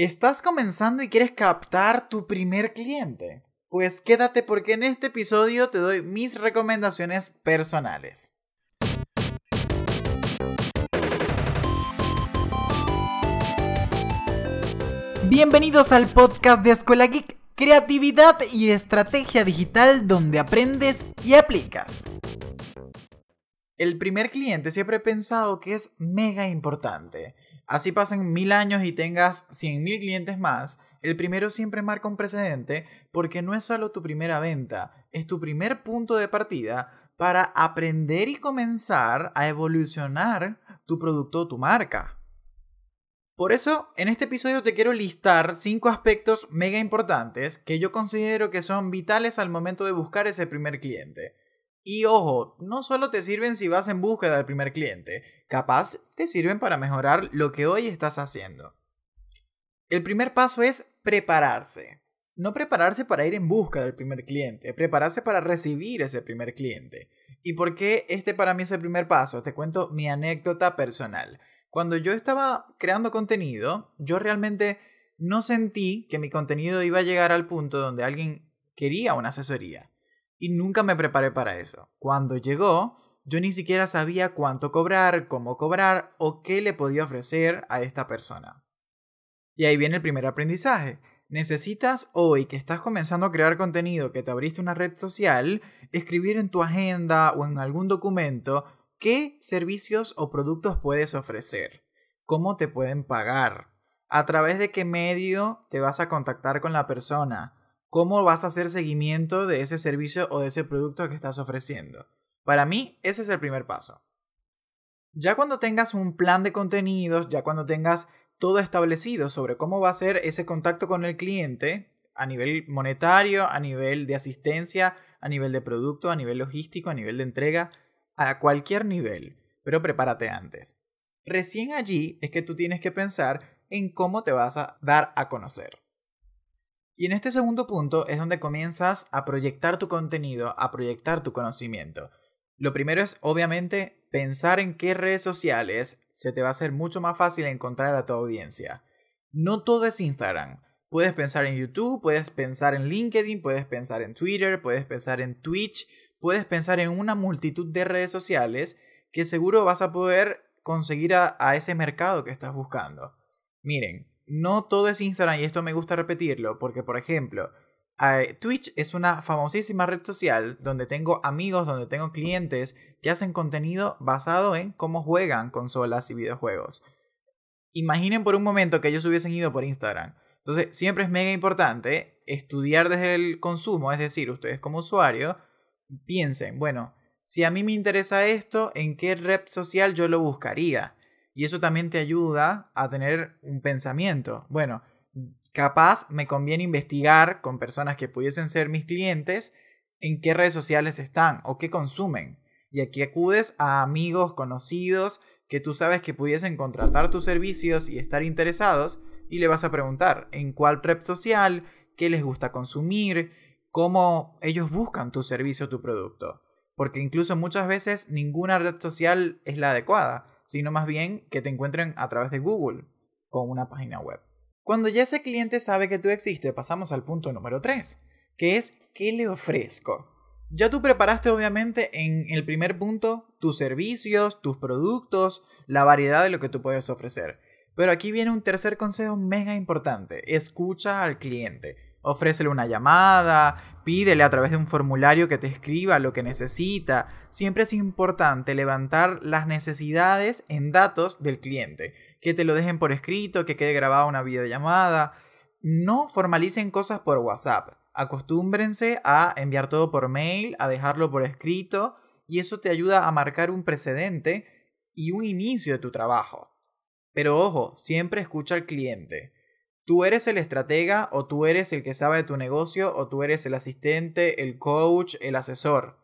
¿Estás comenzando y quieres captar tu primer cliente? Pues quédate porque en este episodio te doy mis recomendaciones personales. Bienvenidos al podcast de Escuela Geek, creatividad y estrategia digital donde aprendes y aplicas. El primer cliente siempre he pensado que es mega importante Así pasen mil años y tengas cien mil clientes más, el primero siempre marca un precedente porque no es solo tu primera venta, es tu primer punto de partida para aprender y comenzar a evolucionar tu producto o tu marca. Por eso, en este episodio te quiero listar cinco aspectos mega importantes que yo considero que son vitales al momento de buscar ese primer cliente. Y ojo, no solo te sirven si vas en búsqueda del primer cliente, capaz te sirven para mejorar lo que hoy estás haciendo. El primer paso es prepararse. No prepararse para ir en busca del primer cliente, prepararse para recibir ese primer cliente. ¿Y por qué este para mí es el primer paso? Te cuento mi anécdota personal. Cuando yo estaba creando contenido, yo realmente no sentí que mi contenido iba a llegar al punto donde alguien quería una asesoría y nunca me preparé para eso. Cuando llegó, yo ni siquiera sabía cuánto cobrar, cómo cobrar o qué le podía ofrecer a esta persona. Y ahí viene el primer aprendizaje. Necesitas hoy que estás comenzando a crear contenido, que te abriste una red social, escribir en tu agenda o en algún documento qué servicios o productos puedes ofrecer, cómo te pueden pagar, a través de qué medio te vas a contactar con la persona, cómo vas a hacer seguimiento de ese servicio o de ese producto que estás ofreciendo. Para mí, ese es el primer paso. Ya cuando tengas un plan de contenidos, ya cuando tengas todo establecido sobre cómo va a ser ese contacto con el cliente, a nivel monetario, a nivel de asistencia, a nivel de producto, a nivel logístico, a nivel de entrega, a cualquier nivel, pero prepárate antes. Recién allí es que tú tienes que pensar en cómo te vas a dar a conocer. Y en este segundo punto es donde comienzas a proyectar tu contenido, a proyectar tu conocimiento. Lo primero es, obviamente, pensar en qué redes sociales se te va a hacer mucho más fácil encontrar a tu audiencia. No todo es Instagram. Puedes pensar en YouTube, puedes pensar en LinkedIn, puedes pensar en Twitter, puedes pensar en Twitch, puedes pensar en una multitud de redes sociales que seguro vas a poder conseguir a, a ese mercado que estás buscando. Miren, no todo es Instagram y esto me gusta repetirlo porque, por ejemplo, Twitch es una famosísima red social donde tengo amigos, donde tengo clientes que hacen contenido basado en cómo juegan consolas y videojuegos. Imaginen por un momento que ellos hubiesen ido por Instagram. Entonces, siempre es mega importante estudiar desde el consumo, es decir, ustedes como usuario, piensen, bueno, si a mí me interesa esto, ¿en qué red social yo lo buscaría? Y eso también te ayuda a tener un pensamiento. Bueno, capaz me conviene investigar con personas que pudiesen ser mis clientes en qué redes sociales están o qué consumen. Y aquí acudes a amigos, conocidos, que tú sabes que pudiesen contratar tus servicios y estar interesados y le vas a preguntar en cuál red social, qué les gusta consumir, cómo ellos buscan tu servicio o tu producto. Porque incluso muchas veces ninguna red social es la adecuada sino más bien que te encuentren a través de Google con una página web. Cuando ya ese cliente sabe que tú existes, pasamos al punto número 3, que es ¿qué le ofrezco? Ya tú preparaste obviamente en el primer punto tus servicios, tus productos, la variedad de lo que tú puedes ofrecer. Pero aquí viene un tercer consejo mega importante. Escucha al cliente. Ofrécele una llamada, pídele a través de un formulario que te escriba lo que necesita. Siempre es importante levantar las necesidades en datos del cliente, que te lo dejen por escrito, que quede grabada una videollamada. No formalicen cosas por WhatsApp. Acostúmbrense a enviar todo por mail, a dejarlo por escrito, y eso te ayuda a marcar un precedente y un inicio de tu trabajo. Pero ojo, siempre escucha al cliente. Tú eres el estratega o tú eres el que sabe de tu negocio o tú eres el asistente, el coach, el asesor.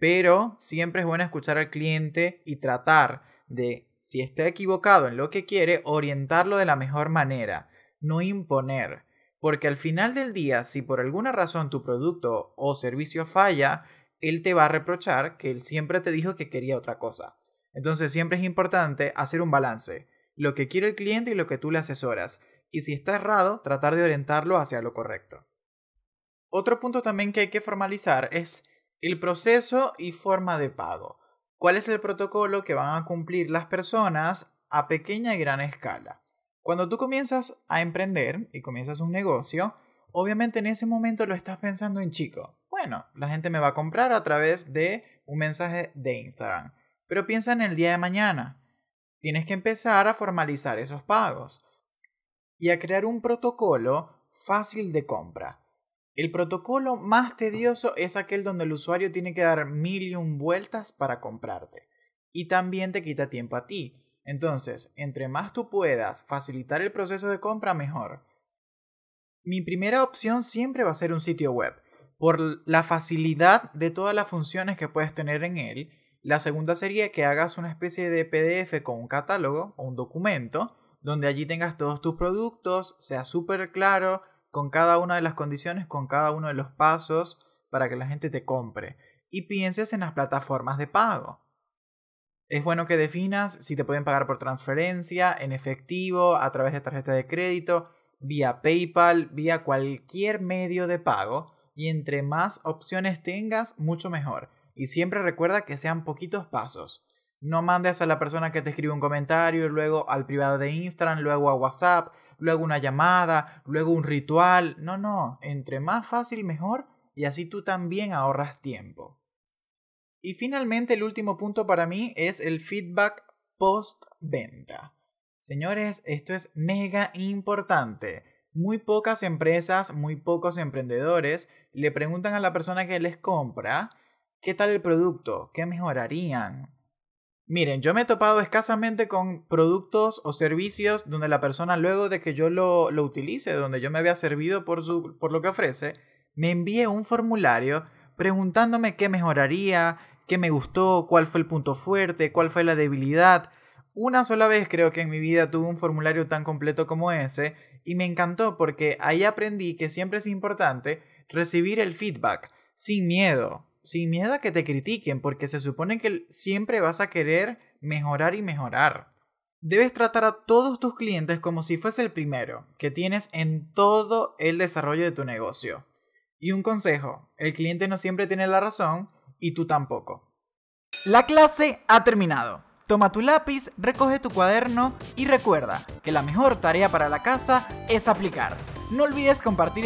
Pero siempre es bueno escuchar al cliente y tratar de, si está equivocado en lo que quiere, orientarlo de la mejor manera, no imponer. Porque al final del día, si por alguna razón tu producto o servicio falla, él te va a reprochar que él siempre te dijo que quería otra cosa. Entonces siempre es importante hacer un balance lo que quiere el cliente y lo que tú le asesoras. Y si está errado, tratar de orientarlo hacia lo correcto. Otro punto también que hay que formalizar es el proceso y forma de pago. ¿Cuál es el protocolo que van a cumplir las personas a pequeña y gran escala? Cuando tú comienzas a emprender y comienzas un negocio, obviamente en ese momento lo estás pensando en chico. Bueno, la gente me va a comprar a través de un mensaje de Instagram. Pero piensa en el día de mañana. Tienes que empezar a formalizar esos pagos y a crear un protocolo fácil de compra. El protocolo más tedioso es aquel donde el usuario tiene que dar mil y un vueltas para comprarte. Y también te quita tiempo a ti. Entonces, entre más tú puedas facilitar el proceso de compra, mejor. Mi primera opción siempre va a ser un sitio web, por la facilidad de todas las funciones que puedes tener en él. La segunda sería que hagas una especie de PDF con un catálogo o un documento, donde allí tengas todos tus productos, sea súper claro, con cada una de las condiciones, con cada uno de los pasos para que la gente te compre. Y pienses en las plataformas de pago. Es bueno que definas si te pueden pagar por transferencia, en efectivo, a través de tarjeta de crédito, vía PayPal, vía cualquier medio de pago. Y entre más opciones tengas, mucho mejor. Y siempre recuerda que sean poquitos pasos. No mandes a la persona que te escribe un comentario, luego al privado de Instagram, luego a WhatsApp, luego una llamada, luego un ritual. No, no, entre más fácil mejor y así tú también ahorras tiempo. Y finalmente el último punto para mí es el feedback post-venta. Señores, esto es mega importante. Muy pocas empresas, muy pocos emprendedores le preguntan a la persona que les compra qué tal el producto, qué mejorarían. Miren, yo me he topado escasamente con productos o servicios donde la persona luego de que yo lo, lo utilice, donde yo me había servido por, su, por lo que ofrece, me envíe un formulario preguntándome qué mejoraría, qué me gustó, cuál fue el punto fuerte, cuál fue la debilidad. Una sola vez creo que en mi vida tuve un formulario tan completo como ese y me encantó porque ahí aprendí que siempre es importante recibir el feedback sin miedo, sin miedo a que te critiquen porque se supone que siempre vas a querer mejorar y mejorar. Debes tratar a todos tus clientes como si fuese el primero que tienes en todo el desarrollo de tu negocio. Y un consejo, el cliente no siempre tiene la razón y tú tampoco. La clase ha terminado. Toma tu lápiz, recoge tu cuaderno y recuerda que la mejor tarea para la casa es aplicar. No olvides compartir